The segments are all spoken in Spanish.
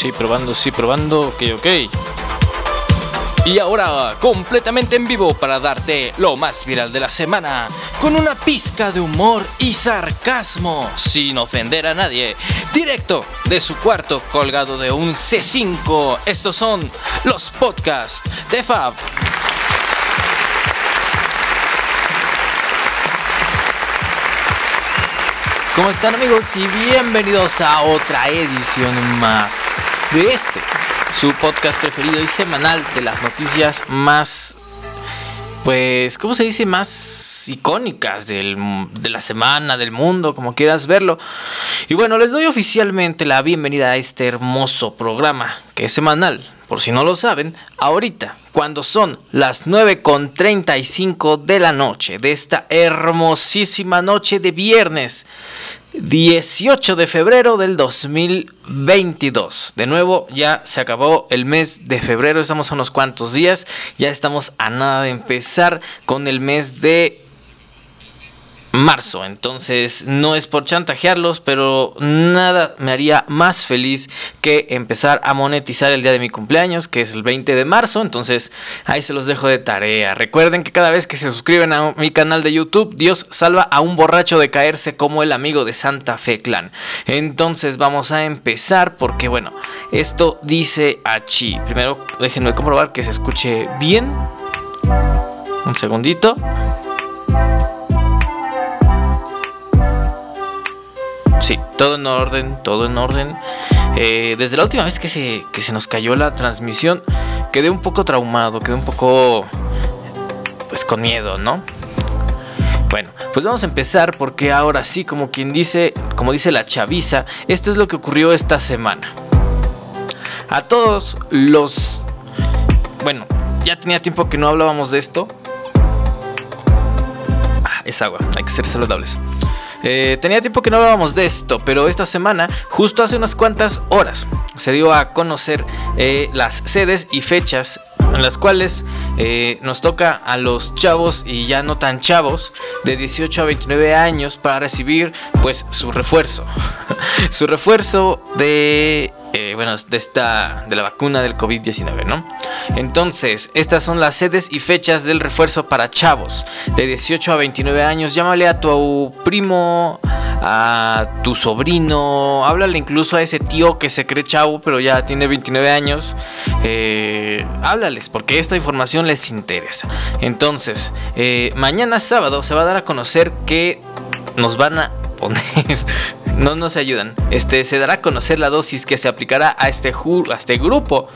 Sí, probando, sí, probando. Ok, ok. Y ahora, completamente en vivo para darte lo más viral de la semana, con una pizca de humor y sarcasmo, sin ofender a nadie, directo de su cuarto colgado de un C5. Estos son los podcasts de Fab. ¿Cómo están amigos? Y bienvenidos a otra edición más de este, su podcast preferido y semanal de las noticias más, pues, ¿cómo se dice? Más icónicas del, de la semana, del mundo, como quieras verlo. Y bueno, les doy oficialmente la bienvenida a este hermoso programa que es semanal. Por si no lo saben, ahorita, cuando son las 9.35 de la noche de esta hermosísima noche de viernes, 18 de febrero del 2022. De nuevo, ya se acabó el mes de febrero, estamos a unos cuantos días, ya estamos a nada de empezar con el mes de marzo. Entonces, no es por chantajearlos, pero nada me haría más feliz que empezar a monetizar el día de mi cumpleaños, que es el 20 de marzo. Entonces, ahí se los dejo de tarea. Recuerden que cada vez que se suscriben a mi canal de YouTube, Dios salva a un borracho de caerse como el amigo de Santa Fe Clan. Entonces, vamos a empezar porque, bueno, esto dice Chi. Primero, déjenme comprobar que se escuche bien. Un segundito. Sí, todo en orden, todo en orden. Eh, desde la última vez que se, que se nos cayó la transmisión, quedé un poco traumado, quedé un poco, pues con miedo, ¿no? Bueno, pues vamos a empezar porque ahora sí, como quien dice, como dice la chaviza, esto es lo que ocurrió esta semana. A todos los... Bueno, ya tenía tiempo que no hablábamos de esto. Ah, es agua, hay que ser saludables. Eh, tenía tiempo que no hablábamos de esto, pero esta semana, justo hace unas cuantas horas, se dio a conocer eh, las sedes y fechas en las cuales eh, nos toca a los chavos y ya no tan chavos de 18 a 29 años para recibir pues su refuerzo. su refuerzo de eh, bueno, de esta de la vacuna del COVID-19, ¿no? Entonces, estas son las sedes y fechas del refuerzo para chavos de 18 a 29 años. Llámale a tu primo, a tu sobrino, háblale incluso a ese tío que se cree chavo, pero ya tiene 29 años. Eh, háblales, porque esta información les interesa. Entonces, eh, mañana sábado se va a dar a conocer que nos van a poner, no nos ayudan. Este se dará a conocer la dosis que se aplicará a este, a este grupo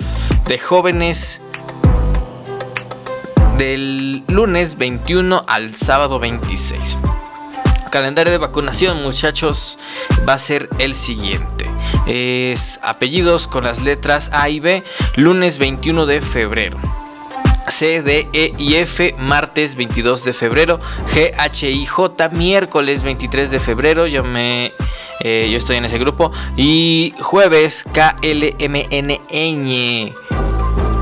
de jóvenes del lunes 21 al sábado 26. Calendario de vacunación, muchachos, va a ser el siguiente. Es apellidos con las letras A y B, lunes 21 de febrero. C, D, E y F, martes 22 de febrero. G, H y J, miércoles 23 de febrero. Yo me. Eh, yo estoy en ese grupo. Y jueves, K, L, M, N, Ñ.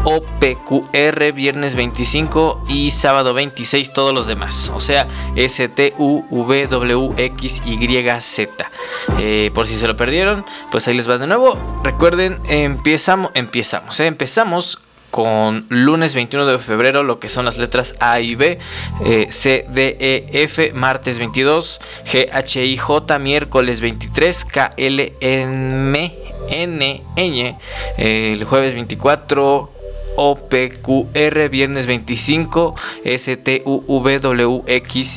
O, P, Q, R, viernes 25 y sábado 26 todos los demás. O sea, S, T, U, V, W, X, Y, Z. Eh, por si se lo perdieron, pues ahí les va de nuevo. Recuerden, empezamos, empezamos, eh, empezamos con lunes 21 de febrero lo que son las letras A y B, eh, C, D, E, F, martes 22, G, H, I, J, miércoles 23, K, L, M, N, Ñ, eh, el jueves 24, O, P, Q, R, viernes 25, S, T, U, V,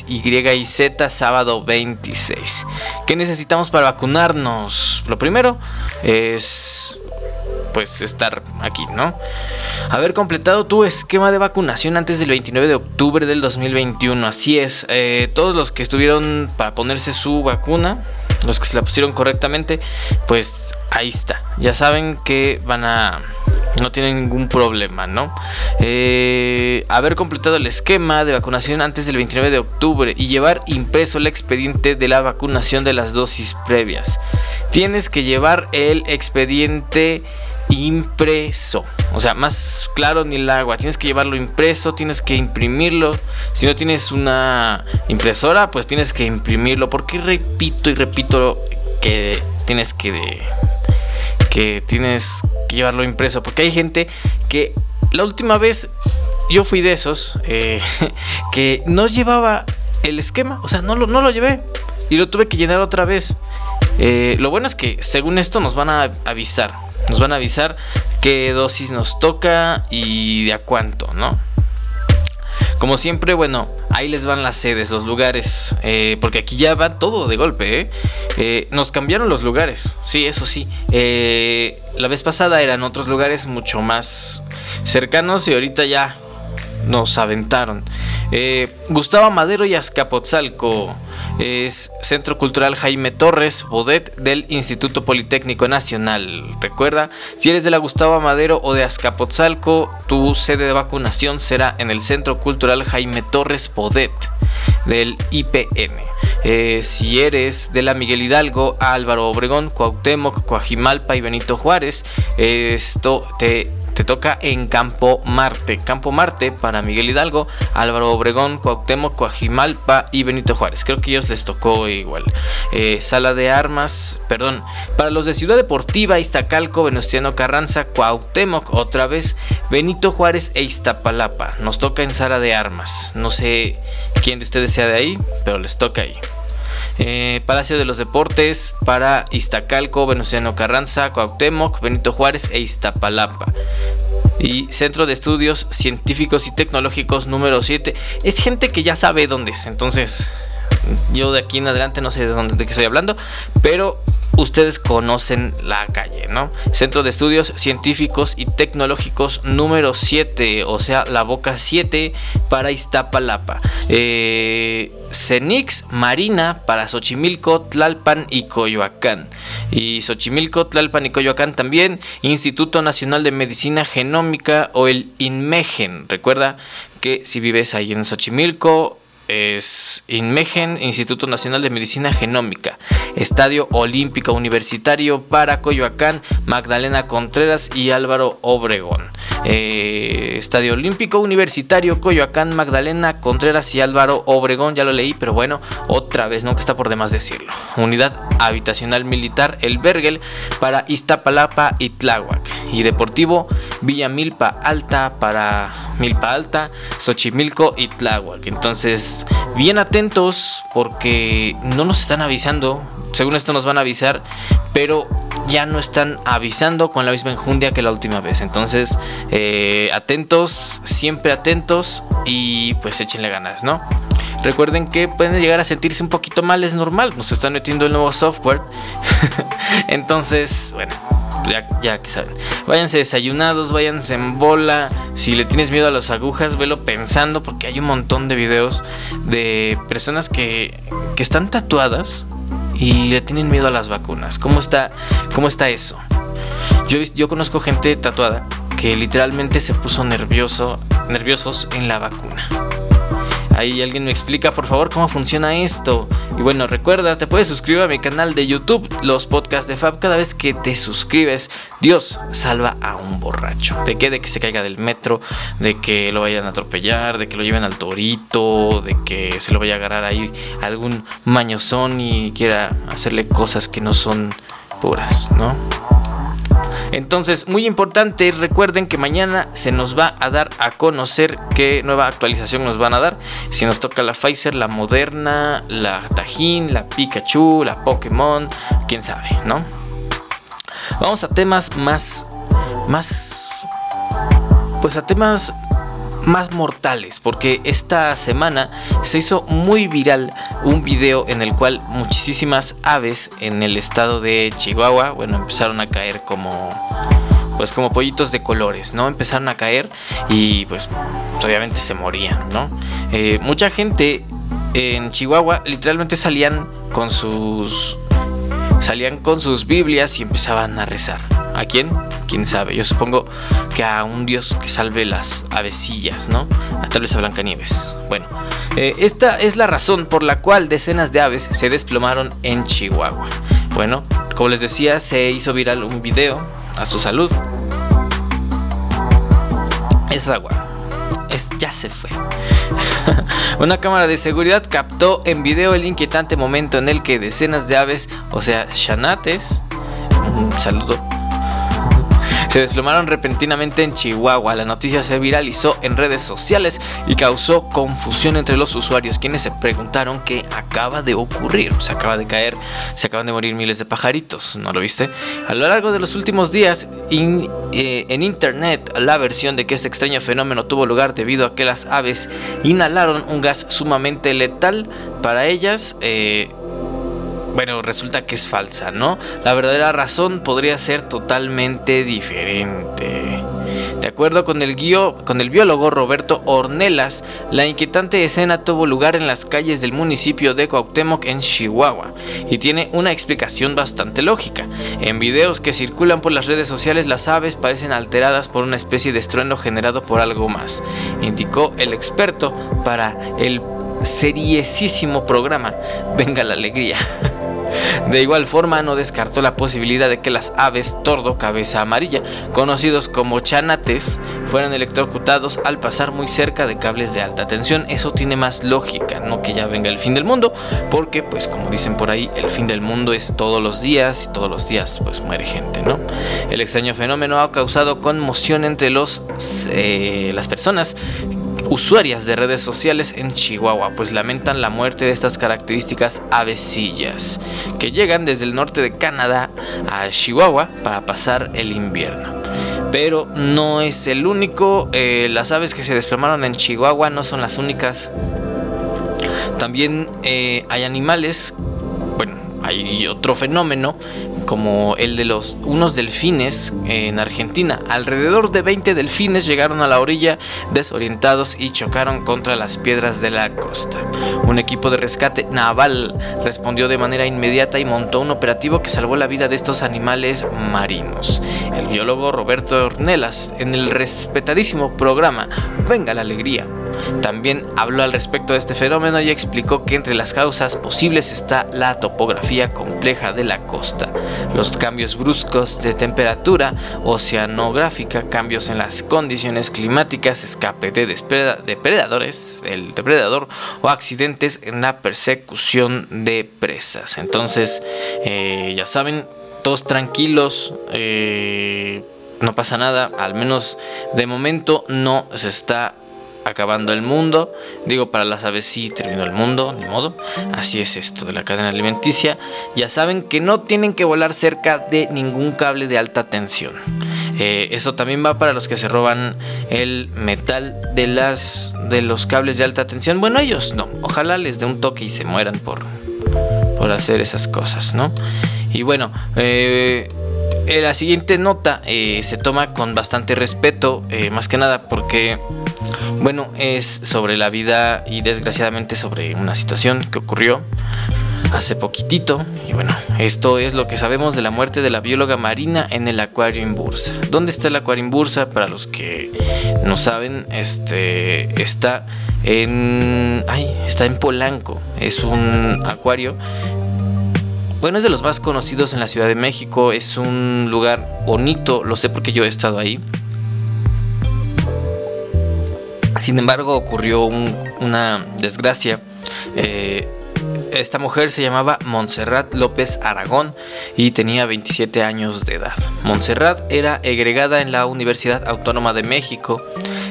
Y y Z, sábado 26. ¿Qué necesitamos para vacunarnos? Lo primero es pues estar aquí, ¿no? Haber completado tu esquema de vacunación antes del 29 de octubre del 2021. Así es, eh, todos los que estuvieron para ponerse su vacuna, los que se la pusieron correctamente, pues ahí está. Ya saben que van a... No tienen ningún problema, ¿no? Eh, haber completado el esquema de vacunación antes del 29 de octubre y llevar impreso el expediente de la vacunación de las dosis previas. Tienes que llevar el expediente impreso. O sea, más claro ni el agua. Tienes que llevarlo impreso, tienes que imprimirlo. Si no tienes una impresora, pues tienes que imprimirlo. Porque repito y repito que tienes que... que tienes que llevarlo impreso, porque hay gente que la última vez yo fui de esos eh, que no llevaba el esquema, o sea, no lo, no lo llevé y lo tuve que llenar otra vez. Eh, lo bueno es que según esto nos van a avisar, nos van a avisar qué dosis nos toca y de a cuánto, ¿no? Como siempre, bueno, ahí les van las sedes, los lugares, eh, porque aquí ya va todo de golpe, ¿eh? ¿eh? nos cambiaron los lugares, sí, eso sí. Eh, la vez pasada eran otros lugares mucho más cercanos y ahorita ya nos aventaron. Gustavo Madero y Azcapotzalco es Centro Cultural Jaime Torres, Bodet del Instituto Politécnico Nacional. Recuerda, si eres de la Gustavo Madero o de Azcapotzalco, tu sede de vacunación será en el Centro Cultural Jaime Torres Bodet del IPN. Eh, si eres de la Miguel Hidalgo, Álvaro Obregón, Cuauhtémoc, Coajimalpa y Benito Juárez, esto te te toca en Campo Marte. Campo Marte para Miguel Hidalgo, Álvaro Obregón, Cuauhtémoc, Coajimalpa y Benito Juárez. Creo que ellos les tocó igual. Eh, sala de armas, perdón. Para los de Ciudad Deportiva, Iztacalco, Venustiano Carranza, Cuauhtémoc, otra vez, Benito Juárez e Iztapalapa. Nos toca en sala de armas. No sé quién de ustedes sea de ahí, pero les toca ahí. Eh, Palacio de los Deportes para Iztacalco, Venustiano Carranza, Cuauhtémoc, Benito Juárez e Iztapalapa. Y Centro de Estudios Científicos y Tecnológicos número 7. Es gente que ya sabe dónde es. Entonces, yo de aquí en adelante no sé de dónde estoy hablando. Pero ustedes conocen la calle, ¿no? Centro de Estudios Científicos y Tecnológicos número 7, o sea, la boca 7 para Iztapalapa. Eh, Cenix Marina para Xochimilco, Tlalpan y Coyoacán. Y Xochimilco, Tlalpan y Coyoacán también Instituto Nacional de Medicina Genómica o el INMEGEN. Recuerda que si vives ahí en Xochimilco, es INMEGEN, Instituto Nacional de Medicina Genómica, Estadio Olímpico Universitario para Coyoacán, Magdalena Contreras y Álvaro Obregón. Eh, Estadio Olímpico Universitario, Coyoacán, Magdalena Contreras y Álvaro Obregón, ya lo leí, pero bueno, otra vez, nunca está por demás decirlo. Unidad Habitacional Militar El Bergel para Iztapalapa y Tláhuac. Y Deportivo Villa Milpa Alta para Milpa Alta, Xochimilco y Tláhuac. Entonces, bien atentos porque no nos están avisando. Según esto nos van a avisar, pero ya no están avisando con la misma enjundia que la última vez. Entonces, eh, atentos, siempre atentos y pues échenle ganas, ¿no? Recuerden que pueden llegar a sentirse un poquito mal, es normal, nos están metiendo el nuevo software. Entonces, bueno, ya, que saben. Váyanse desayunados, váyanse en bola. Si le tienes miedo a las agujas, velo pensando porque hay un montón de videos de personas que, que están tatuadas y le tienen miedo a las vacunas. ¿Cómo está, cómo está eso? Yo, yo conozco gente tatuada que literalmente se puso nervioso, nerviosos en la vacuna. Ahí alguien me explica, por favor, cómo funciona esto. Y bueno, recuerda, te puedes suscribir a mi canal de YouTube, los podcasts de Fab. Cada vez que te suscribes, Dios salva a un borracho. ¿De qué? De que se caiga del metro, de que lo vayan a atropellar, de que lo lleven al torito, de que se lo vaya a agarrar ahí algún mañozón y quiera hacerle cosas que no son puras, ¿no? Entonces, muy importante, recuerden que mañana se nos va a dar a conocer qué nueva actualización nos van a dar. Si nos toca la Pfizer, la Moderna, la Tajín, la Pikachu, la Pokémon, quién sabe, ¿no? Vamos a temas más más pues a temas más mortales, porque esta semana se hizo muy viral un video en el cual muchísimas aves en el estado de Chihuahua, bueno, empezaron a caer como pues como pollitos de colores, ¿no? Empezaron a caer y pues obviamente se morían, ¿no? Eh, mucha gente en Chihuahua literalmente salían con sus salían con sus Biblias y empezaban a rezar. ¿A quién? ¿Quién sabe? Yo supongo que a un dios que salve las avecillas, ¿no? A tal vez a Blancanieves. Bueno, eh, esta es la razón por la cual decenas de aves se desplomaron en Chihuahua. Bueno, como les decía, se hizo viral un video a su salud. Es agua. Es, ya se fue. Una cámara de seguridad captó en video el inquietante momento en el que decenas de aves, o sea, chanates, un saludo se desplomaron repentinamente en Chihuahua. La noticia se viralizó en redes sociales y causó confusión entre los usuarios, quienes se preguntaron qué acaba de ocurrir. Se acaba de caer, se acaban de morir miles de pajaritos, ¿no lo viste? A lo largo de los últimos días, eh, en internet, la versión de que este extraño fenómeno tuvo lugar debido a que las aves inhalaron un gas sumamente letal para ellas. Eh, bueno, resulta que es falsa, ¿no? La verdadera razón podría ser totalmente diferente. De acuerdo con el, guío, con el biólogo Roberto Ornelas, la inquietante escena tuvo lugar en las calles del municipio de Cuauhtémoc en Chihuahua y tiene una explicación bastante lógica. En videos que circulan por las redes sociales las aves parecen alteradas por una especie de estruendo generado por algo más, indicó el experto para el seriesísimo programa Venga la Alegría. De igual forma, no descartó la posibilidad de que las aves tordo cabeza amarilla, conocidos como chanates, fueran electrocutados al pasar muy cerca de cables de alta tensión. Eso tiene más lógica, no que ya venga el fin del mundo, porque pues como dicen por ahí, el fin del mundo es todos los días y todos los días pues muere gente, ¿no? El extraño fenómeno ha causado conmoción entre los, eh, las personas usuarias de redes sociales en Chihuahua, pues lamentan la muerte de estas características avecillas, que llegan desde el norte de Canadá a Chihuahua para pasar el invierno. Pero no es el único, eh, las aves que se desplomaron en Chihuahua no son las únicas. También eh, hay animales hay otro fenómeno como el de los unos delfines en Argentina. Alrededor de 20 delfines llegaron a la orilla desorientados y chocaron contra las piedras de la costa. Un equipo de rescate naval respondió de manera inmediata y montó un operativo que salvó la vida de estos animales marinos. El biólogo Roberto Ornelas en el respetadísimo programa Venga la Alegría también habló al respecto de este fenómeno y explicó que entre las causas posibles está la topografía compleja de la costa, los cambios bruscos de temperatura oceanográfica, cambios en las condiciones climáticas, escape de depredadores, el depredador o accidentes en la persecución de presas. Entonces, eh, ya saben, todos tranquilos. Eh, no pasa nada, al menos de momento no se está acabando el mundo. Digo, para las aves sí terminó el mundo, ni modo. Así es esto de la cadena alimenticia. Ya saben que no tienen que volar cerca de ningún cable de alta tensión. Eh, eso también va para los que se roban el metal de las de los cables de alta tensión. Bueno, ellos no. Ojalá les dé un toque y se mueran por por hacer esas cosas, ¿no? Y bueno, eh, la siguiente nota eh, se toma con bastante respeto, más que nada porque, bueno, es sobre la vida y desgraciadamente sobre una situación que ocurrió hace poquitito. Y bueno, esto es lo que sabemos de la muerte de la bióloga marina en el acuario en Bursa. ¿Dónde está el acuario en Bursa? Para los que no saben, este está en, ay, está en Polanco. Es un acuario bueno, es de los más conocidos en la Ciudad de México. Es un lugar bonito, lo sé porque yo he estado ahí. Sin embargo, ocurrió una desgracia. Eh, esta mujer se llamaba Montserrat López Aragón y tenía 27 años de edad. Montserrat era egregada en la Universidad Autónoma de México,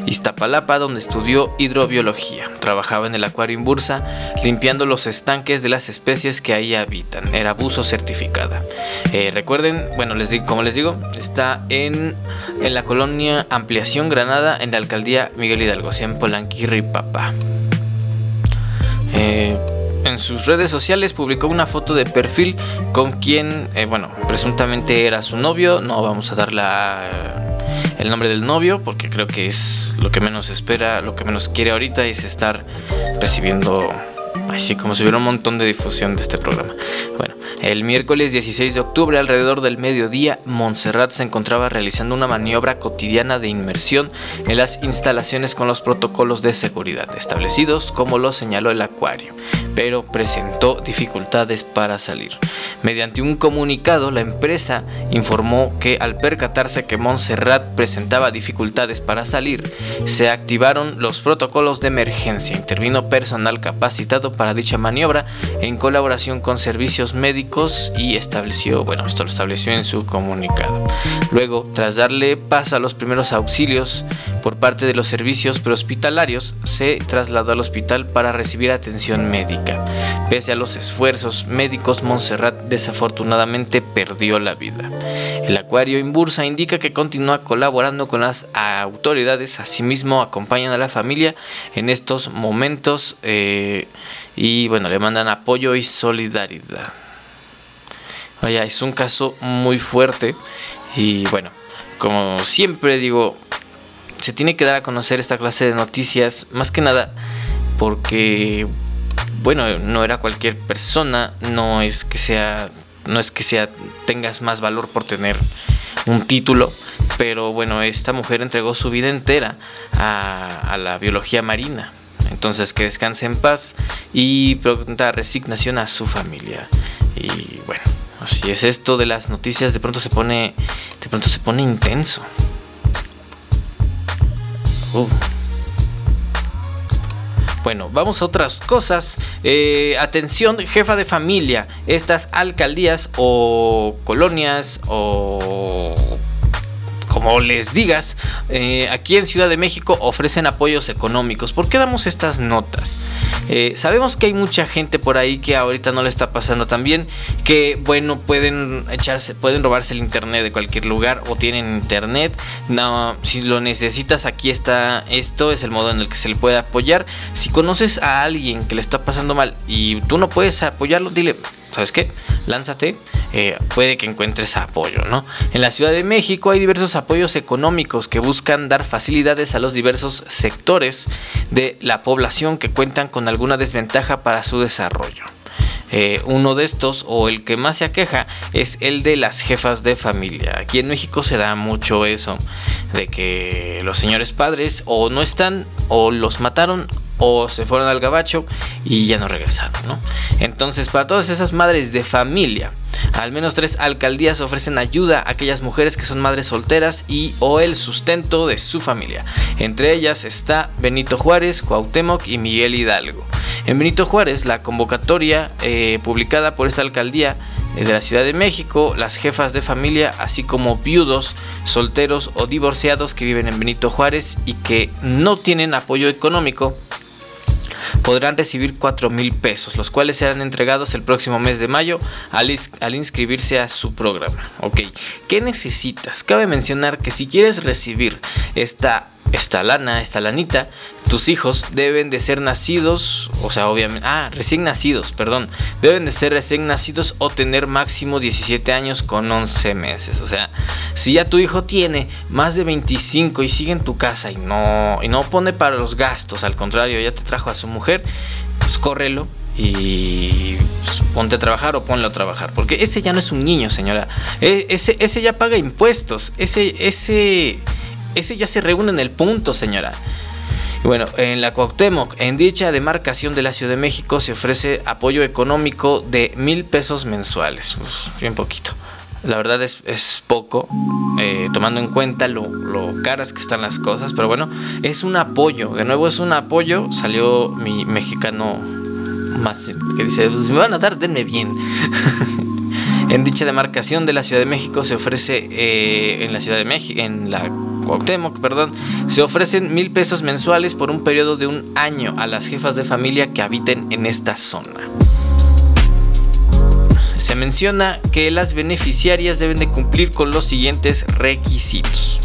Iztapalapa, donde estudió hidrobiología. Trabajaba en el acuario en Bursa, limpiando los estanques de las especies que ahí habitan. Era buzo certificada. Eh, recuerden, bueno, les digo, como les digo, está en, la colonia Ampliación Granada, en la alcaldía Miguel Hidalgo, en Polanquirri. Eh, en sus redes sociales publicó una foto de perfil con quien, eh, bueno, presuntamente era su novio. No vamos a dar el nombre del novio porque creo que es lo que menos espera, lo que menos quiere ahorita es estar recibiendo así como si hubiera un montón de difusión de este programa. Bueno, el miércoles 16 de octubre, alrededor del mediodía, Montserrat se encontraba realizando una maniobra cotidiana de inmersión en las instalaciones con los protocolos de seguridad establecidos, como lo señaló el acuario, pero presentó dificultades para salir. Mediante un comunicado, la empresa informó que al percatarse que Montserrat presentaba dificultades para salir, se activaron los protocolos de emergencia. Intervino personal capacitado para dicha maniobra en colaboración con servicios médicos médicos y estableció, bueno, esto lo estableció en su comunicado. Luego, tras darle paso a los primeros auxilios por parte de los servicios prehospitalarios, se trasladó al hospital para recibir atención médica. Pese a los esfuerzos médicos, Montserrat desafortunadamente perdió la vida. El acuario en bursa indica que continúa colaborando con las autoridades, asimismo acompañan a la familia en estos momentos eh, y bueno, le mandan apoyo y solidaridad. Vaya, es un caso muy fuerte y bueno, como siempre digo, se tiene que dar a conocer esta clase de noticias, más que nada porque, bueno, no era cualquier persona, no es que sea, no es que sea, tengas más valor por tener un título, pero bueno, esta mujer entregó su vida entera a, a la biología marina. Entonces que descanse en paz y pregunta resignación a su familia. Y bueno, así es esto de las noticias, de pronto se pone de pronto se pone intenso. Uh. Bueno, vamos a otras cosas. Eh, atención, jefa de familia. Estas alcaldías o colonias o como les digas, eh, aquí en Ciudad de México ofrecen apoyos económicos. ¿Por qué damos estas notas? Eh, sabemos que hay mucha gente por ahí que ahorita no le está pasando tan bien, que bueno, pueden echarse, pueden robarse el internet de cualquier lugar o tienen internet. No, si lo necesitas, aquí está esto, es el modo en el que se le puede apoyar. Si conoces a alguien que le está pasando mal y tú no puedes apoyarlo, dile, ¿sabes qué? Lánzate, eh, puede que encuentres apoyo, ¿no? En la Ciudad de México hay diversos apoyos económicos que buscan dar facilidades a los diversos sectores de la población que cuentan con alguna desventaja para su desarrollo. Eh, uno de estos, o el que más se aqueja, es el de las jefas de familia. Aquí en México se da mucho eso, de que los señores padres o no están, o los mataron, o se fueron al gabacho y ya no regresaron. Entonces, para todas esas madres de familia, al menos tres alcaldías ofrecen ayuda a aquellas mujeres que son madres solteras y o el sustento de su familia. Entre ellas está Benito Juárez, Cuauhtémoc y Miguel Hidalgo. En Benito Juárez, la convocatoria eh, publicada por esta alcaldía eh, de la Ciudad de México, las jefas de familia, así como viudos, solteros o divorciados que viven en Benito Juárez y que no tienen apoyo económico, podrán recibir 4 mil pesos, los cuales serán entregados el próximo mes de mayo al, al inscribirse a su programa. Ok, ¿qué necesitas? Cabe mencionar que si quieres recibir esta esta lana, esta lanita, tus hijos deben de ser nacidos, o sea, obviamente, ah, recién nacidos, perdón, deben de ser recién nacidos o tener máximo 17 años con 11 meses. O sea, si ya tu hijo tiene más de 25 y sigue en tu casa y no, y no pone para los gastos, al contrario, ya te trajo a su mujer, pues córrelo y pues, ponte a trabajar o ponlo a trabajar. Porque ese ya no es un niño, señora. E, ese, ese ya paga impuestos. Ese, ese, ese ya se reúne en el punto, señora. bueno, en la Cuauhtémoc, en dicha demarcación de la Ciudad de México, se ofrece apoyo económico de mil pesos mensuales. bien poquito. La verdad es, poco, eh, tomando en cuenta lo, caras que están las cosas, pero bueno, es un apoyo. De nuevo, es un apoyo. Salió mi mexicano más que dice: pues, me van a dar, denme bien. en dicha demarcación de la Ciudad de México se ofrece eh, en la Ciudad de México, en la Cuauhtémoc, perdón, se ofrecen mil pesos mensuales por un periodo de un año a las jefas de familia que habiten en esta zona. Se menciona que las beneficiarias deben de cumplir con los siguientes requisitos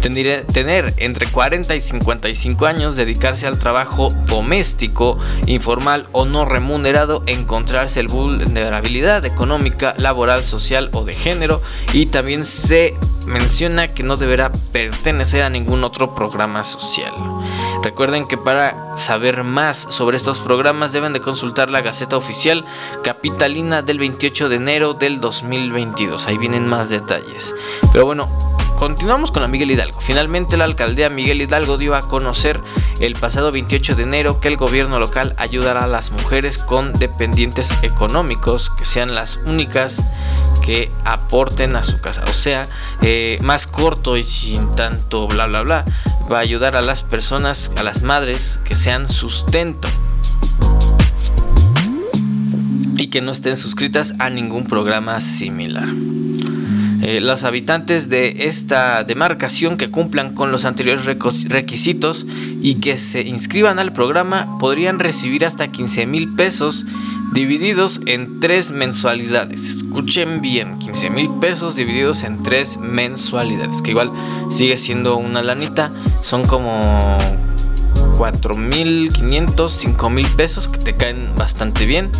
tener entre 40 y 55 años, dedicarse al trabajo doméstico, informal o no remunerado, encontrarse el vulnerabilidad económica, laboral, social o de género y también se menciona que no deberá pertenecer a ningún otro programa social. Recuerden que para saber más sobre estos programas deben de consultar la Gaceta Oficial Capitalina del 28 de enero del 2022. Ahí vienen más detalles. Pero bueno, Continuamos con la Miguel Hidalgo. Finalmente la alcaldía Miguel Hidalgo dio a conocer el pasado 28 de enero que el gobierno local ayudará a las mujeres con dependientes económicos que sean las únicas que aporten a su casa. O sea, eh, más corto y sin tanto bla bla bla. Va a ayudar a las personas, a las madres que sean sustento que no estén suscritas a ningún programa similar. Eh, los habitantes de esta demarcación que cumplan con los anteriores requisitos y que se inscriban al programa podrían recibir hasta 15 mil pesos divididos en tres mensualidades. Escuchen bien, 15 mil pesos divididos en tres mensualidades, que igual sigue siendo una lanita, son como 4.500, 5.000 pesos que te caen bastante bien.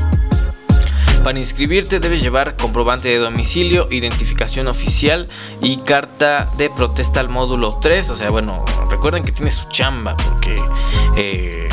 Para inscribirte debes llevar comprobante de domicilio, identificación oficial y carta de protesta al módulo 3. O sea, bueno, recuerden que tienes su chamba porque eh,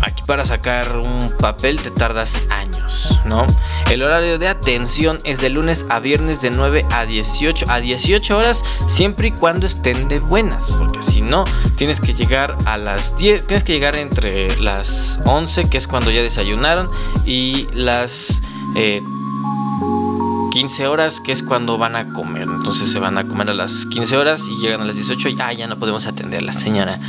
aquí para sacar un papel te tardas años, ¿no? El horario de atención es de lunes a viernes de 9 a 18 a 18 horas siempre y cuando estén de buenas, porque si no tienes que llegar a las 10, tienes que llegar entre las 11 que es cuando ya desayunaron y las 15 eh, horas, que es cuando van a comer. Entonces se van a comer a las 15 horas y llegan a las 18 y ah, ya no podemos atender a la señora.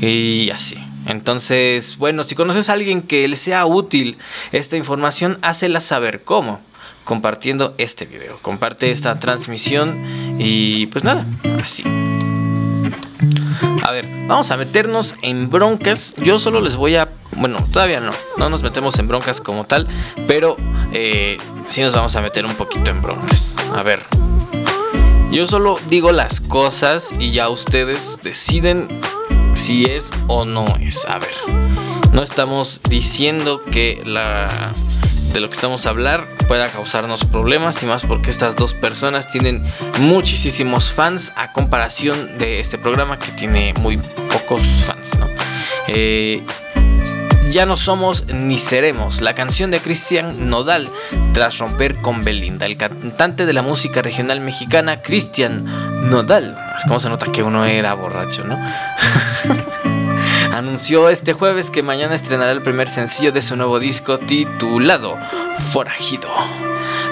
Y así. Entonces, bueno, si conoces a alguien que le sea útil esta información, hácela saber cómo. Compartiendo este video. Comparte esta transmisión y pues nada, así. A ver, vamos a meternos en broncas. Yo solo les voy a bueno, todavía no, no nos metemos en broncas como tal, pero eh, sí nos vamos a meter un poquito en broncas. A ver, yo solo digo las cosas y ya ustedes deciden si es o no es. A ver, no estamos diciendo que la de lo que estamos a hablar pueda causarnos problemas y más porque estas dos personas tienen muchísimos fans a comparación de este programa que tiene muy pocos fans, ¿no? Eh, ya no somos ni seremos, la canción de Cristian Nodal tras romper con Belinda. El cantante de la música regional mexicana, Cristian Nodal. Es como se nota que uno era borracho, ¿no? Anunció este jueves que mañana estrenará el primer sencillo de su nuevo disco titulado Forajido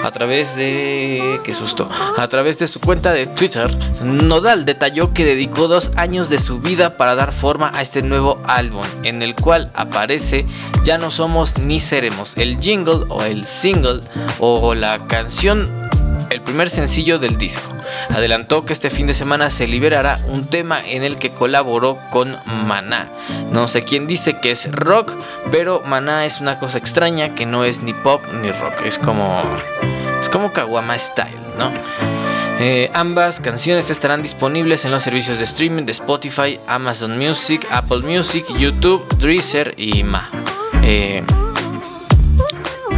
a través de... qué susto. A través de su cuenta de Twitter, Nodal detalló que dedicó dos años de su vida para dar forma a este nuevo álbum, en el cual aparece Ya no somos ni seremos, el jingle o el single o la canción el primer sencillo del disco. Adelantó que este fin de semana se liberará un tema en el que colaboró con Maná. No sé quién dice que es rock, pero Maná es una cosa extraña que no es ni pop ni rock. Es como. Es como Kawama Style, ¿no? Eh, ambas canciones estarán disponibles en los servicios de streaming de Spotify, Amazon Music, Apple Music, YouTube, Deezer y más. Eh,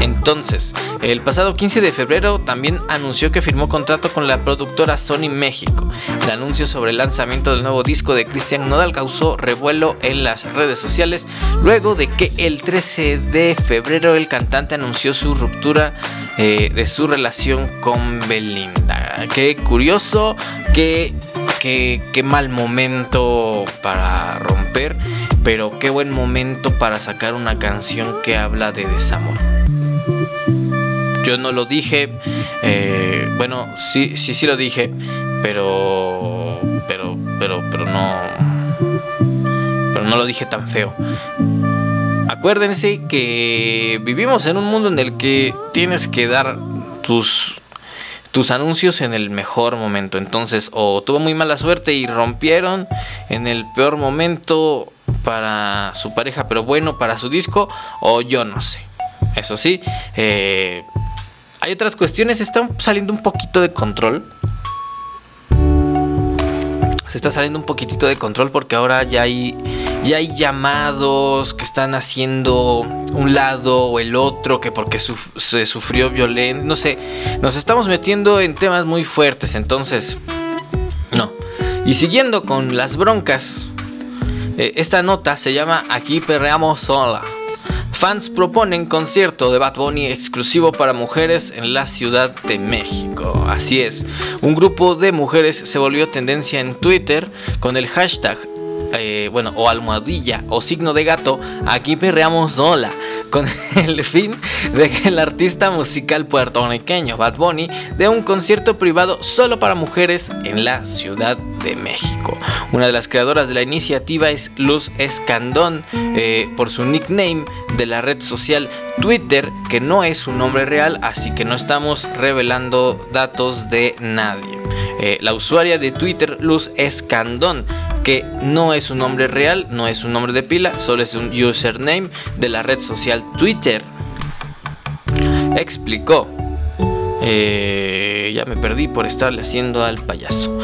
entonces, el pasado 15 de febrero también anunció que firmó contrato con la productora Sony México. El anuncio sobre el lanzamiento del nuevo disco de Cristian Nodal causó revuelo en las redes sociales luego de que el 13 de febrero el cantante anunció su ruptura eh, de su relación con Belinda. Qué curioso, qué, qué, qué mal momento para romper, pero qué buen momento para sacar una canción que habla de desamor. Yo no lo dije, eh, bueno, sí, sí, sí lo dije, pero, pero, pero, pero no, pero no lo dije tan feo. Acuérdense que vivimos en un mundo en el que tienes que dar tus tus anuncios en el mejor momento. Entonces, o tuvo muy mala suerte y rompieron en el peor momento para su pareja, pero bueno para su disco, o yo no sé. Eso sí, eh, hay otras cuestiones, están saliendo un poquito de control. Se está saliendo un poquitito de control porque ahora ya hay, ya hay llamados que están haciendo un lado o el otro, que porque se sufrió violencia, no sé, nos estamos metiendo en temas muy fuertes, entonces, no. Y siguiendo con las broncas, eh, esta nota se llama Aquí perreamos sola. Fans proponen concierto de Bad Bunny exclusivo para mujeres en la Ciudad de México. Así es, un grupo de mujeres se volvió tendencia en Twitter con el hashtag eh, bueno, o almohadilla o signo de gato, aquí perreamos sola con el fin de que el artista musical puertorriqueño Bad Bunny dé un concierto privado solo para mujeres en la Ciudad de México. Una de las creadoras de la iniciativa es Luz Escandón, eh, por su nickname de la red social Twitter, que no es un nombre real, así que no estamos revelando datos de nadie. Eh, la usuaria de Twitter, Luz Escandón, que no es un nombre real, no es un nombre de pila, solo es un username de la red social Twitter. Explicó. Eh, ya me perdí por estarle haciendo al payaso.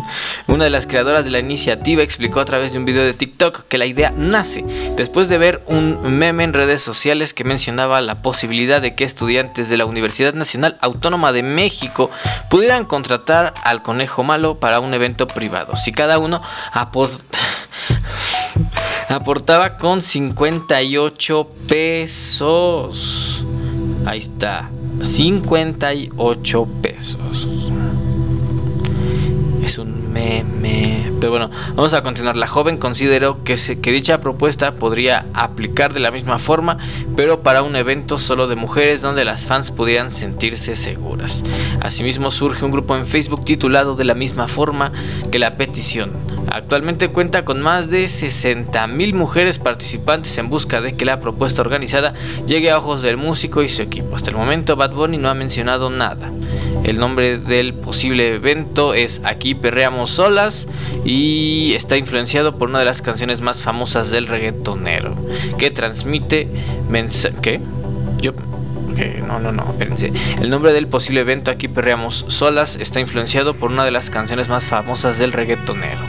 Una de las creadoras de la iniciativa explicó a través de un video de TikTok que la idea nace después de ver un meme en redes sociales que mencionaba la posibilidad de que estudiantes de la Universidad Nacional Autónoma de México pudieran contratar al conejo malo para un evento privado. Si cada uno aportaba con 58 pesos. Ahí está. 58 pesos es un meme. Pero bueno, vamos a continuar. La joven consideró que, dicha propuesta podría aplicar de la misma forma, pero para un evento solo de mujeres donde las fans pudieran sentirse seguras. Asimismo surge un grupo en Facebook titulado de la misma forma que la petición. Actualmente cuenta con más de 60 mil mujeres participantes en busca de que la propuesta organizada llegue a ojos del músico y su equipo. Hasta el momento Bad Bunny no ha mencionado nada. El nombre del posible evento es Aquí Perreamos Solas y está influenciado por una de las canciones más famosas del reggaetonero que transmite mensaje. ¿Qué? Yo. no, no, no, espérense. El nombre del posible evento Aquí Perreamos Solas está influenciado por una de las canciones más famosas del reggaetonero.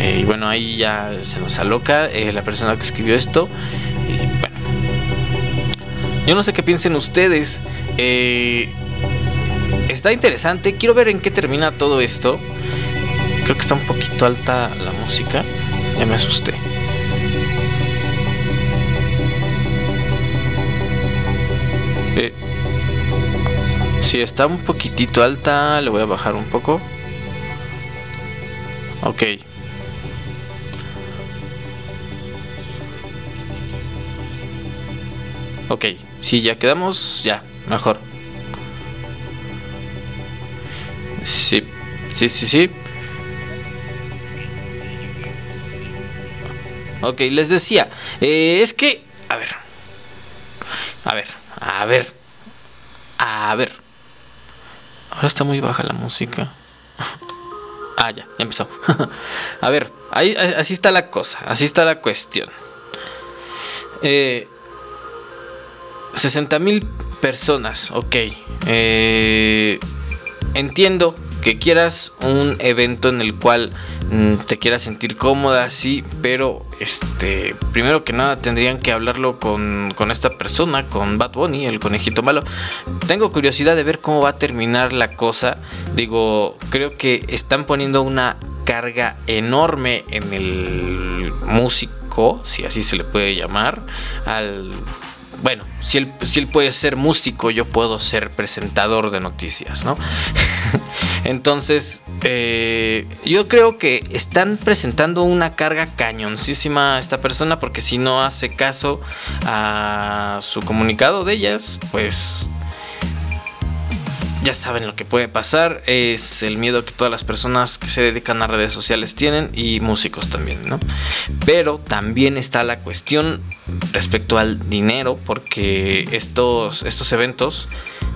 Eh, y bueno, ahí ya se nos aloca eh, la persona que escribió esto. Y bueno. Yo no sé qué piensen ustedes. Eh, está interesante. Quiero ver en qué termina todo esto. Creo que está un poquito alta la música. Ya me asusté. Eh, si está un poquitito alta, le voy a bajar un poco. Ok. Ok, si ya quedamos, ya, mejor. Sí, sí, sí, sí. Ok, les decía, eh, es que, a ver, a ver, a ver, a ver. Ahora está muy baja la música. Ah, ya, ya empezó. a ver, ahí, así está la cosa, así está la cuestión. Eh, 60 mil personas, ok. Eh, entiendo que quieras un evento en el cual mm, te quieras sentir cómoda, sí, pero este, primero que nada tendrían que hablarlo con, con, esta persona, con Bad Bunny, el conejito malo. Tengo curiosidad de ver cómo va a terminar la cosa. Digo, creo que están poniendo una carga enorme en el músico, si así se le puede llamar, al bueno, si él, puede ser músico, yo puedo ser presentador de noticias, ¿no? Entonces, eh, yo creo que están presentando una carga cañoncísima a esta persona porque si no hace caso a su comunicado de ellas, pues ya saben lo que puede pasar, es el miedo que todas las personas que se dedican a redes sociales tienen y músicos también, ¿no? Pero también está la cuestión respecto al dinero, porque estos, estos eventos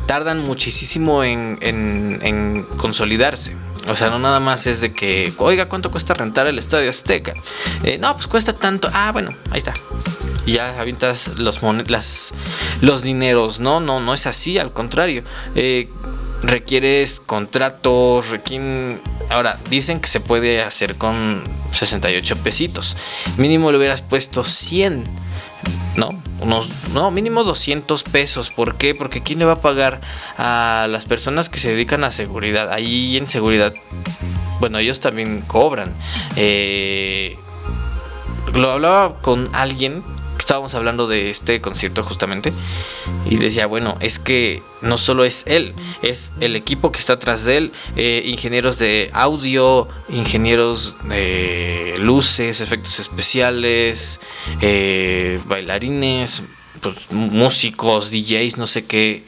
tardan muchísimo en, en, consolidarse. O sea, no nada más es de que, oiga, ¿cuánto cuesta rentar el Estadio Azteca? Eh, no, pues cuesta tanto. Ah, bueno, ahí está. Y ya avientas los, las, los dineros. No, no, no es así, al contrario. Eh, requieres contratos, requieren... Ahora, dicen que se puede hacer con 68 pesitos. Mínimo le hubieras puesto 100. ¿No? Unos, no, mínimo 200 pesos. ¿Por qué? Porque ¿quién le va a pagar a las personas que se dedican a seguridad? Ahí en seguridad, bueno, ellos también cobran. Eh, lo hablaba con alguien estábamos hablando de este concierto justamente y decía, bueno, es que no solo es él, es el equipo que está atrás de él, eh, ingenieros de audio, ingenieros de luces, efectos especiales, eh, bailarines, pues, músicos, DJs, no sé qué,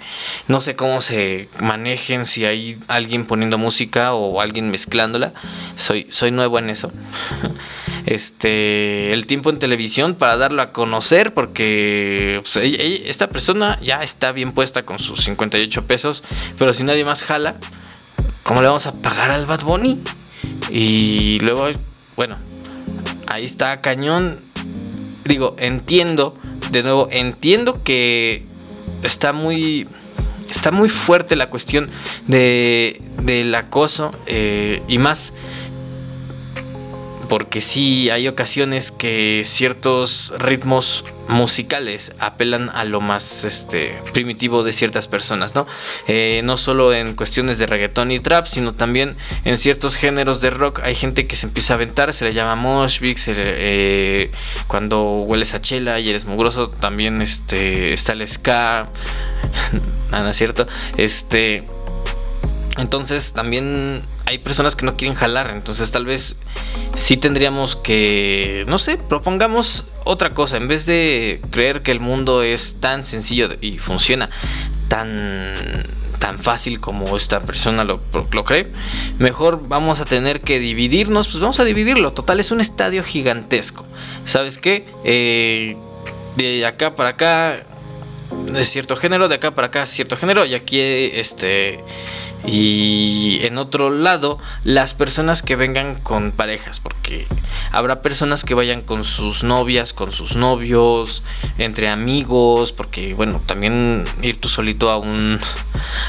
no sé cómo se manejen, si hay alguien poniendo música o alguien mezclándola. Soy, soy nuevo en eso. Este, el tiempo en televisión para darlo a conocer, porque pues, esta persona ya está bien puesta con sus 58 pesos, pero si nadie más jala, ¿cómo le vamos a pagar al Bad Bunny? Y luego, bueno, ahí está cañón. Digo, entiendo de nuevo, entiendo que está muy está muy fuerte la cuestión de, del acoso eh, y más porque sí hay ocasiones que ciertos ritmos musicales apelan a lo más este, primitivo de ciertas personas, ¿no? Eh, no solo en cuestiones de reggaetón y trap, sino también en ciertos géneros de rock hay gente que se empieza a aventar, se le llama moshvik, eh, cuando hueles a chela y eres mugroso, también este, está el ska, nada, ¿cierto? Este... Entonces también hay personas que no quieren jalar, entonces tal vez sí tendríamos que, no sé, propongamos otra cosa, en vez de creer que el mundo es tan sencillo y funciona tan tan fácil como esta persona lo, lo, cree, mejor vamos a tener que dividirnos, pues vamos a dividirlo. Total, es un estadio gigantesco. ¿Sabes qué? Eh, de acá para acá de cierto género, de acá para acá cierto género, y aquí este y en otro lado las personas que vengan con parejas, porque habrá personas que vayan con sus novias, con sus novios, entre amigos, porque bueno, también ir tú solito a un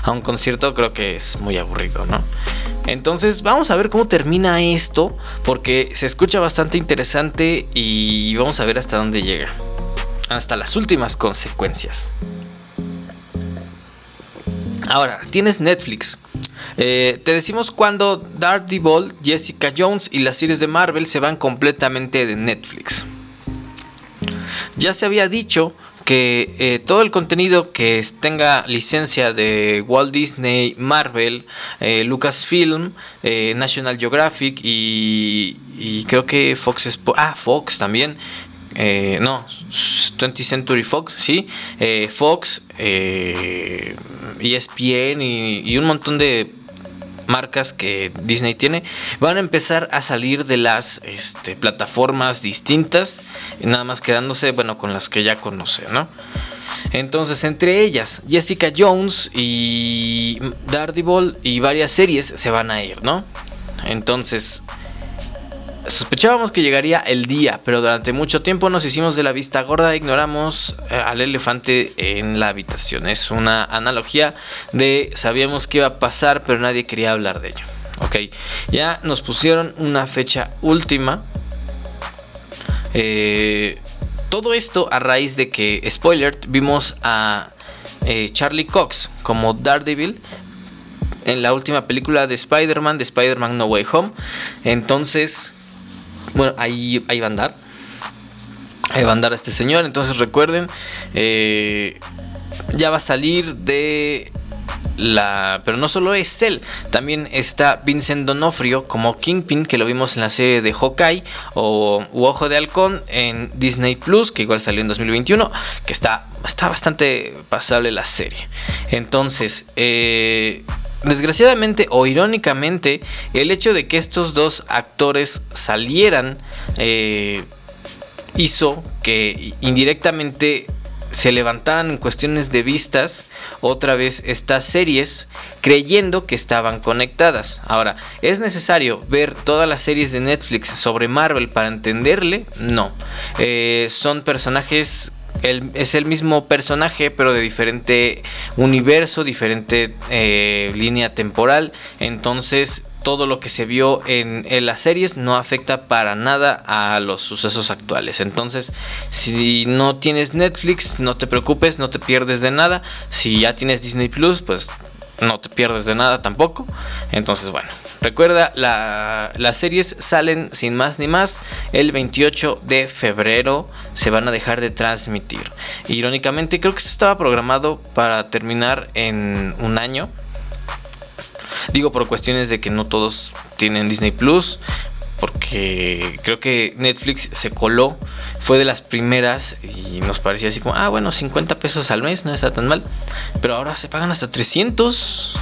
a un concierto creo que es muy aburrido, ¿no? Entonces vamos a ver cómo termina esto, porque se escucha bastante interesante y vamos a ver hasta dónde llega hasta las últimas consecuencias. Ahora, tienes Netflix. Eh, te decimos cuando Daredevil, Jessica Jones y las series de Marvel se van completamente de Netflix. Ya se había dicho que eh, todo el contenido que tenga licencia de Walt Disney, Marvel, eh, Lucasfilm, National Geographic y, y, creo que Fox, ah, Fox también, eh, no, 20th Century Fox, sí, eh, Fox, eh, ESPN y, un montón de marcas que Disney tiene van a empezar a salir de las este, plataformas distintas, nada más quedándose, bueno, con las que ya conoce, ¿no? Entonces, entre ellas, Jessica Jones y Daredevil y varias series se van a ir, ¿no? Entonces, Sospechábamos que llegaría el día, pero durante mucho tiempo nos hicimos de la vista gorda e ignoramos eh, al elefante en la habitación. Es una analogía de sabíamos que iba a pasar, pero nadie quería hablar de ello. Ok, ya nos pusieron una fecha última. Eh, todo esto a raíz de que, spoiler, vimos a eh, Charlie Cox como Daredevil en la última película de Spider-Man, de Spider-Man No Way Home. Entonces, bueno, ahí, ahí va a andar. Ahí va a andar este señor. Entonces recuerden, eh, ya va a salir de la, pero no solo es él, también está Vincent Donofrio como Kingpin, que lo vimos en la serie de Hawkeye o Ojo de Halcón en Disney Plus, que igual salió en 2021, que está, está bastante pasable la serie. Entonces, eh, Desgraciadamente o irónicamente, el hecho de que estos dos actores salieran eh, hizo que indirectamente se levantaran en cuestiones de vistas otra vez estas series creyendo que estaban conectadas. Ahora, ¿es necesario ver todas las series de Netflix sobre Marvel para entenderle? No. Eh, son personajes es el mismo personaje, pero de diferente universo, diferente eh, línea temporal. Entonces, todo lo que se vio en, las series no afecta para nada a los sucesos actuales. Entonces, si no tienes Netflix, no te preocupes, no te pierdes de nada. Si ya tienes Disney Plus, pues no te pierdes de nada tampoco. Entonces, bueno, Recuerda, las series salen sin más ni más el 28 de febrero. Se van a dejar de transmitir. Irónicamente, creo que esto estaba programado para terminar en un año. Digo por cuestiones de que no todos tienen Disney Plus porque creo que Netflix se coló, fue de las primeras y nos parecía así como, ah, bueno, 50 pesos al mes, no está tan mal, pero ahora se pagan hasta 300.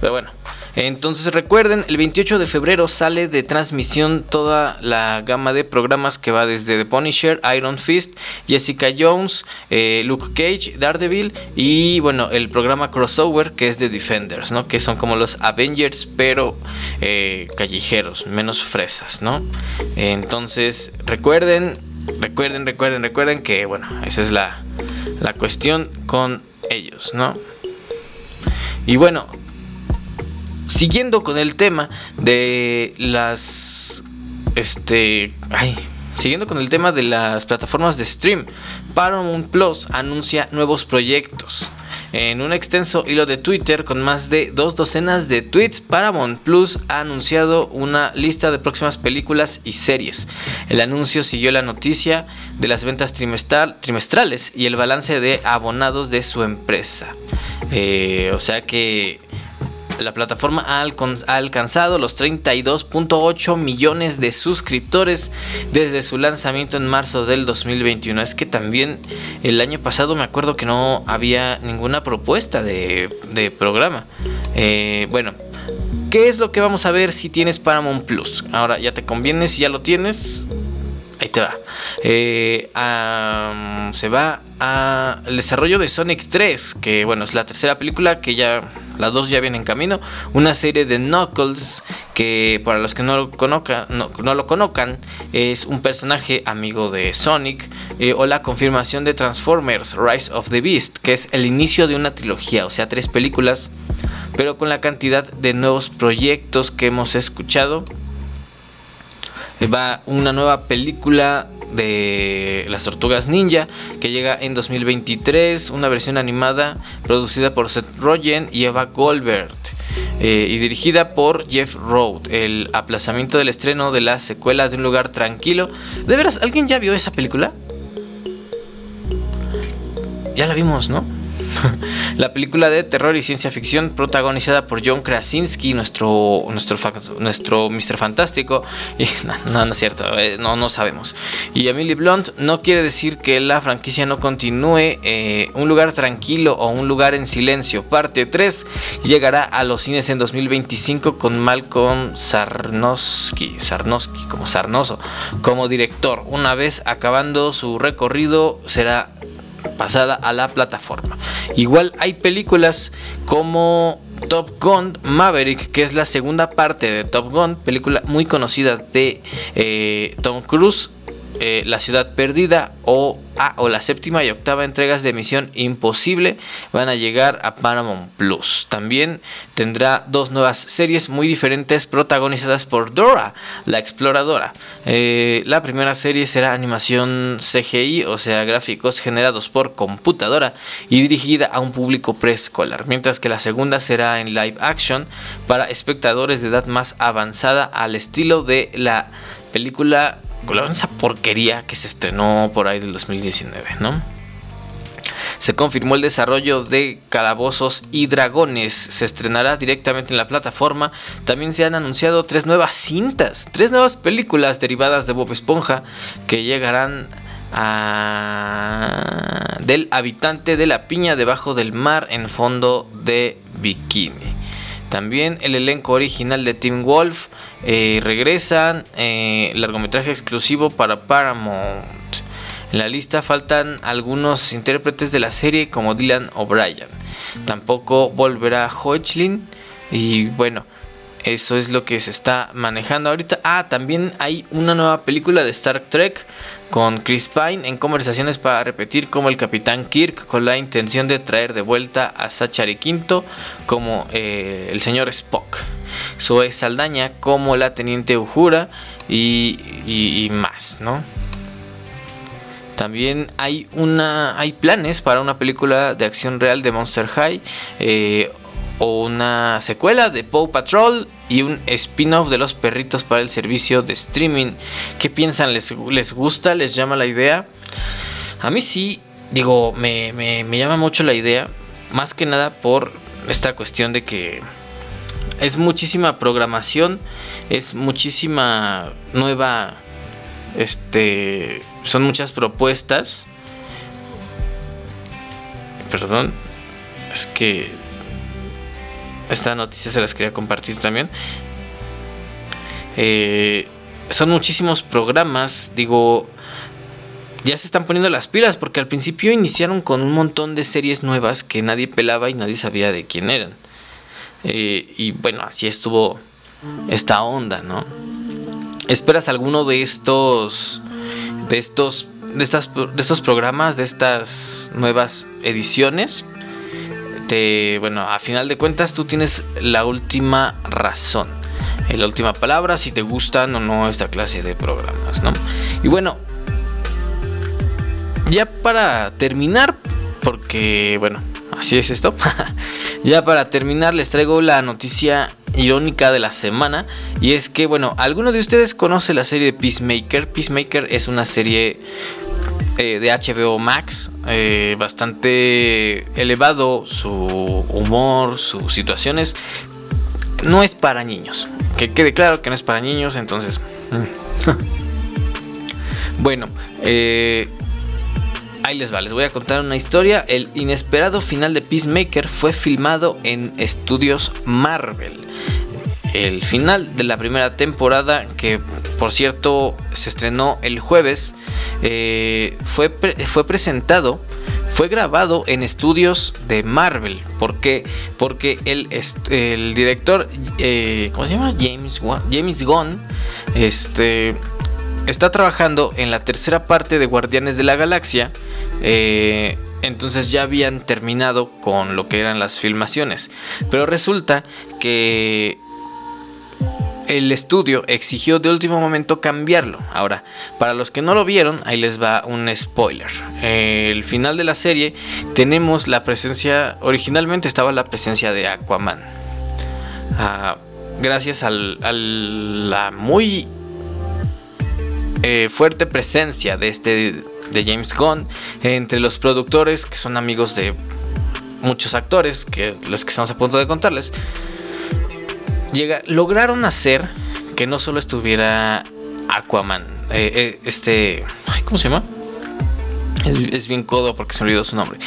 Pero bueno, entonces recuerden, el 28 de febrero sale de transmisión toda la gama de programas que va desde The Punisher, Iron Fist, Jessica Jones, eh, Luke Cage, Daredevil y bueno, el programa crossover que es The Defenders, ¿no? Que son como los Avengers pero eh, callejeros, menos fresas, ¿no? Entonces recuerden, recuerden, recuerden, recuerden que bueno, esa es la, la cuestión con ellos, ¿no? Y bueno, siguiendo con el tema de las este ay, siguiendo con el tema de las plataformas de stream, Paramount Plus anuncia nuevos proyectos. En un extenso hilo de Twitter con más de dos docenas de tweets, Paramount Plus ha anunciado una lista de próximas películas y series. El anuncio siguió la noticia de las ventas trimestrales y el balance de abonados de su empresa. Eh, o sea que la plataforma ha, alcanzado los 32.8 millones de suscriptores desde su lanzamiento en marzo del 2021. Es que también el año pasado me acuerdo que no había ninguna propuesta de, programa. Eh, bueno, ¿qué es lo que vamos a ver si tienes Paramount Plus? Ahora ya te conviene si ya lo tienes. Ahí te va. Eh, se va al desarrollo de Sonic 3, que bueno, es la tercera película que ya, las dos ya vienen en camino. Una serie de Knuckles, que para los que no lo, conozcan, no, lo conozcan, es un personaje amigo de Sonic. Eh, o la confirmación de Transformers, Rise of the Beast, que es el inicio de una trilogía, o sea, tres películas, pero con la cantidad de nuevos proyectos que hemos escuchado va una nueva película de las tortugas ninja que llega en 2023 una versión animada producida por Seth Rogen y Eva Goldberg eh, y dirigida por Jeff Road el aplazamiento del estreno de la secuela de un lugar tranquilo. De veras alguien ya vio esa película ya la vimos no la película de terror y ciencia ficción protagonizada por John Krasinski, nuestro, nuestro, nuestro Mr. Fantástico. Y, no, no, es cierto, eh, no, no sabemos. Y Emily Blunt no quiere decir que la franquicia no continúe. Eh, un lugar tranquilo o un lugar en silencio, parte 3, llegará a los cines en 2025 con Malcolm Sarnowski, Sarnowski como Sarnoso, como director. Una vez acabando su recorrido, será pasada a la plataforma. Igual hay películas como Top Gun Maverick, que es la segunda parte de Top Gun, película muy conocida de eh, Tom Cruise eh, la Ciudad Perdida o, o la séptima y octava entregas de Misión Imposible van a llegar a Paramount Plus. También tendrá dos nuevas series muy diferentes protagonizadas por Dora, la exploradora. Eh, la primera serie será animación CGI, o sea, gráficos generados por computadora y dirigida a un público preescolar, mientras que la segunda será en live action para espectadores de edad más avanzada al estilo de la película esa porquería que se estrenó por ahí del 2019, ¿no? Se confirmó el desarrollo de Calabozos y Dragones. Se estrenará directamente en la plataforma. También se han anunciado tres nuevas cintas, tres nuevas películas derivadas de Bob Esponja que llegarán a... del habitante de la piña debajo del mar en fondo de bikini. También el elenco original de Team Wolf eh, regresan, eh, largometraje exclusivo para Paramount. En la lista faltan algunos intérpretes de la serie como Dylan O'Brien. Tampoco volverá Hoechlin y bueno, eso es lo que se está manejando ahorita. Ah, también hay una nueva película de Star Trek con Chris Pine en conversaciones para repetir como el Capitán Kirk con la intención de traer de vuelta a Zachary Quinto como eh, el señor Spock. Zoe Saldaña como la Teniente Uhura y, más, ¿no? También hay una hay planes para una película de acción real de Monster High. Eh, o una secuela de Paw Patrol y un spin-off de los perritos para el servicio de streaming. ¿Qué piensan? ¿Les, les gusta? ¿Les llama la idea? A mí sí, digo, me, me llama mucho la idea. Más que nada por esta cuestión de que es muchísima programación, es muchísima nueva, este, son muchas propuestas. Perdón, es que esta noticia se las quería compartir también. Eh, son muchísimos programas, digo, ya se están poniendo las pilas porque al principio iniciaron con un montón de series nuevas que nadie pelaba y nadie sabía de quién eran. Eh, y bueno, así estuvo esta onda, ¿no? ¿Esperas alguno de estos, de estos, de estas, de estos programas, de estas nuevas ediciones? Bueno, a final de cuentas tú tienes la última razón, eh, la última palabra si te gustan o no esta clase de programas, ¿no? Y bueno, ya para terminar, porque bueno, así es esto. ya para terminar les traigo la noticia irónica de la semana y es que bueno, alguno de ustedes conoce la serie de Peacemaker. Peacemaker es una serie eh, de HBO Max, eh, bastante elevado su humor, sus situaciones. No es para niños. Que quede claro que no es para niños, entonces... Mm. bueno, eh, Ahí les va, les voy a contar una historia. El inesperado final de Peacemaker fue filmado en estudios Marvel. El final de la primera temporada, que por cierto se estrenó el jueves, eh, fue, fue presentado, fue grabado en estudios de Marvel. ¿Por qué? Porque el, el director, eh, ¿cómo se llama? James, James Gunn, este está trabajando en la tercera parte de Guardianes de la Galaxia. Eh, entonces ya habían terminado con lo que eran las filmaciones. Pero resulta que el estudio exigió de último momento cambiarlo. Ahora, para los que no lo vieron, ahí les va un spoiler. el final de la serie tenemos la presencia, originalmente estaba la presencia de Aquaman. Ah, gracias a la muy eh, fuerte presencia de este de James Gunn entre los productores que son amigos de muchos actores que los que estamos a punto de contarles llega, lograron hacer que no solo estuviera Aquaman eh, eh, este cómo se llama es, bien codo porque se me olvidó su nombre.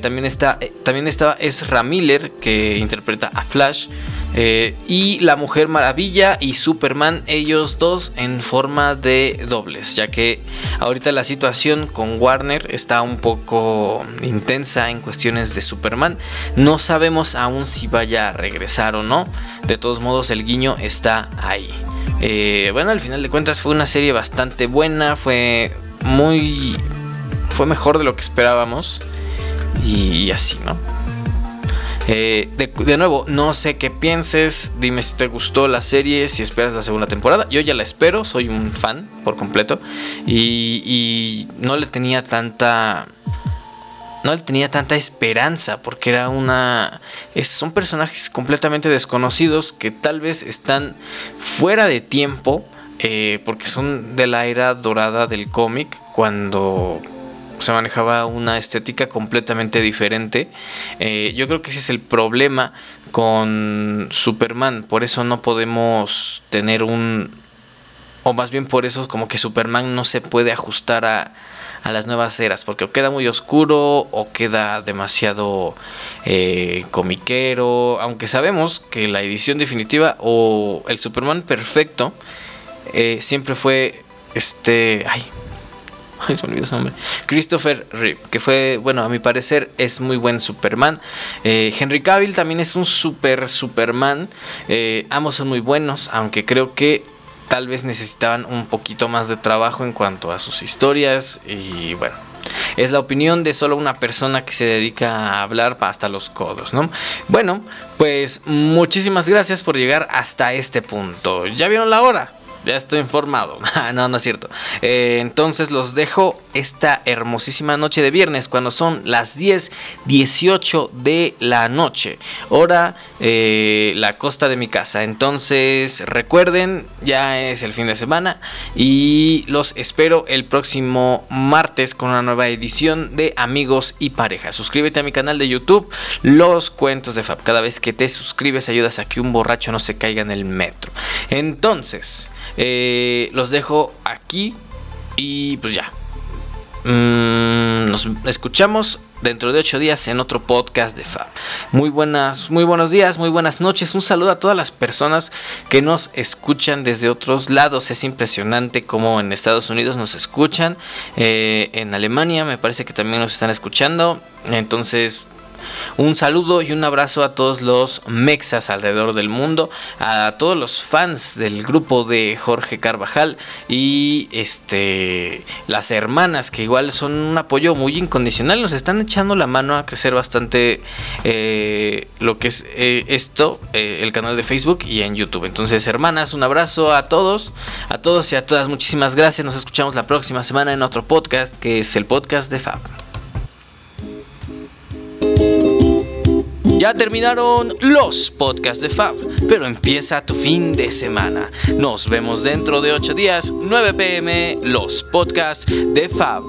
También está, también estaba Ezra Miller que interpreta a Flash. Eh, y la Mujer Maravilla y Superman, ellos dos en forma de dobles, ya que ahorita la situación con Warner está un poco intensa en cuestiones de Superman. No sabemos aún si vaya a regresar o no. De todos modos, el guiño está ahí. bueno, al final de cuentas fue una serie bastante buena, fue muy fue mejor de lo que esperábamos. Y, así, ¿no? Eh, de, nuevo, no sé qué pienses. Dime si te gustó la serie, si esperas la segunda temporada. Yo ya la espero, soy un fan por completo. Y, no le tenía tanta. No le tenía tanta esperanza porque era una... son personajes completamente desconocidos que tal vez están fuera de tiempo eh, porque son de la era dorada del cómic cuando se manejaba una estética completamente diferente. Eh, yo creo que ese es el problema con Superman, por eso no podemos tener un... O más bien por eso como que Superman no se puede ajustar a, a las nuevas eras, porque o queda muy oscuro o queda demasiado eh, comiquero, aunque sabemos que la edición definitiva o el Superman perfecto eh, siempre fue este... Ay, Christopher Reeve, que fue, bueno, a mi parecer es muy buen Superman. Eh, Henry Cavill también es un super Superman. Eh, ambos son muy buenos, aunque creo que tal vez necesitaban un poquito más de trabajo en cuanto a sus historias. Y bueno, es la opinión de solo una persona que se dedica a hablar hasta los codos, ¿no? Bueno, pues muchísimas gracias por llegar hasta este punto. ¿Ya vieron la hora? Ya estoy informado. no, no es cierto. Eh, entonces los dejo esta hermosísima noche de viernes cuando son las 10, 18 de la noche, hora eh, la costa de mi casa. Entonces recuerden, ya es el fin de semana y los espero el próximo martes con una nueva edición de Amigos y Pareja. Suscríbete a mi canal de YouTube, Los Cuentos de Fab. Cada vez que te suscribes ayudas a que un borracho no se caiga en el metro. Entonces, eh, los dejo aquí y pues ya. Mm, nos escuchamos dentro de ocho días en otro podcast de Fab. Muy buenas, muy buenos días, muy buenas noches. Un saludo a todas las personas que nos escuchan desde otros lados. Es impresionante cómo en Estados Unidos nos escuchan. Eh, en Alemania me parece que también nos están escuchando. Entonces, un saludo y un abrazo a todos los mexas alrededor del mundo, a todos los fans del grupo de Jorge Carvajal y este las hermanas que igual son un apoyo muy incondicional, nos están echando la mano a crecer bastante eh, lo que es eh, esto, eh, el canal de Facebook y en YouTube. Entonces, hermanas, un abrazo a todos, a todos y a todas, muchísimas gracias. Nos escuchamos la próxima semana en otro podcast que es el podcast de Fab. Ya terminaron los podcasts de Fab, pero empieza tu fin de semana. Nos vemos dentro de 8 días, 9 pm, los podcasts de Fab.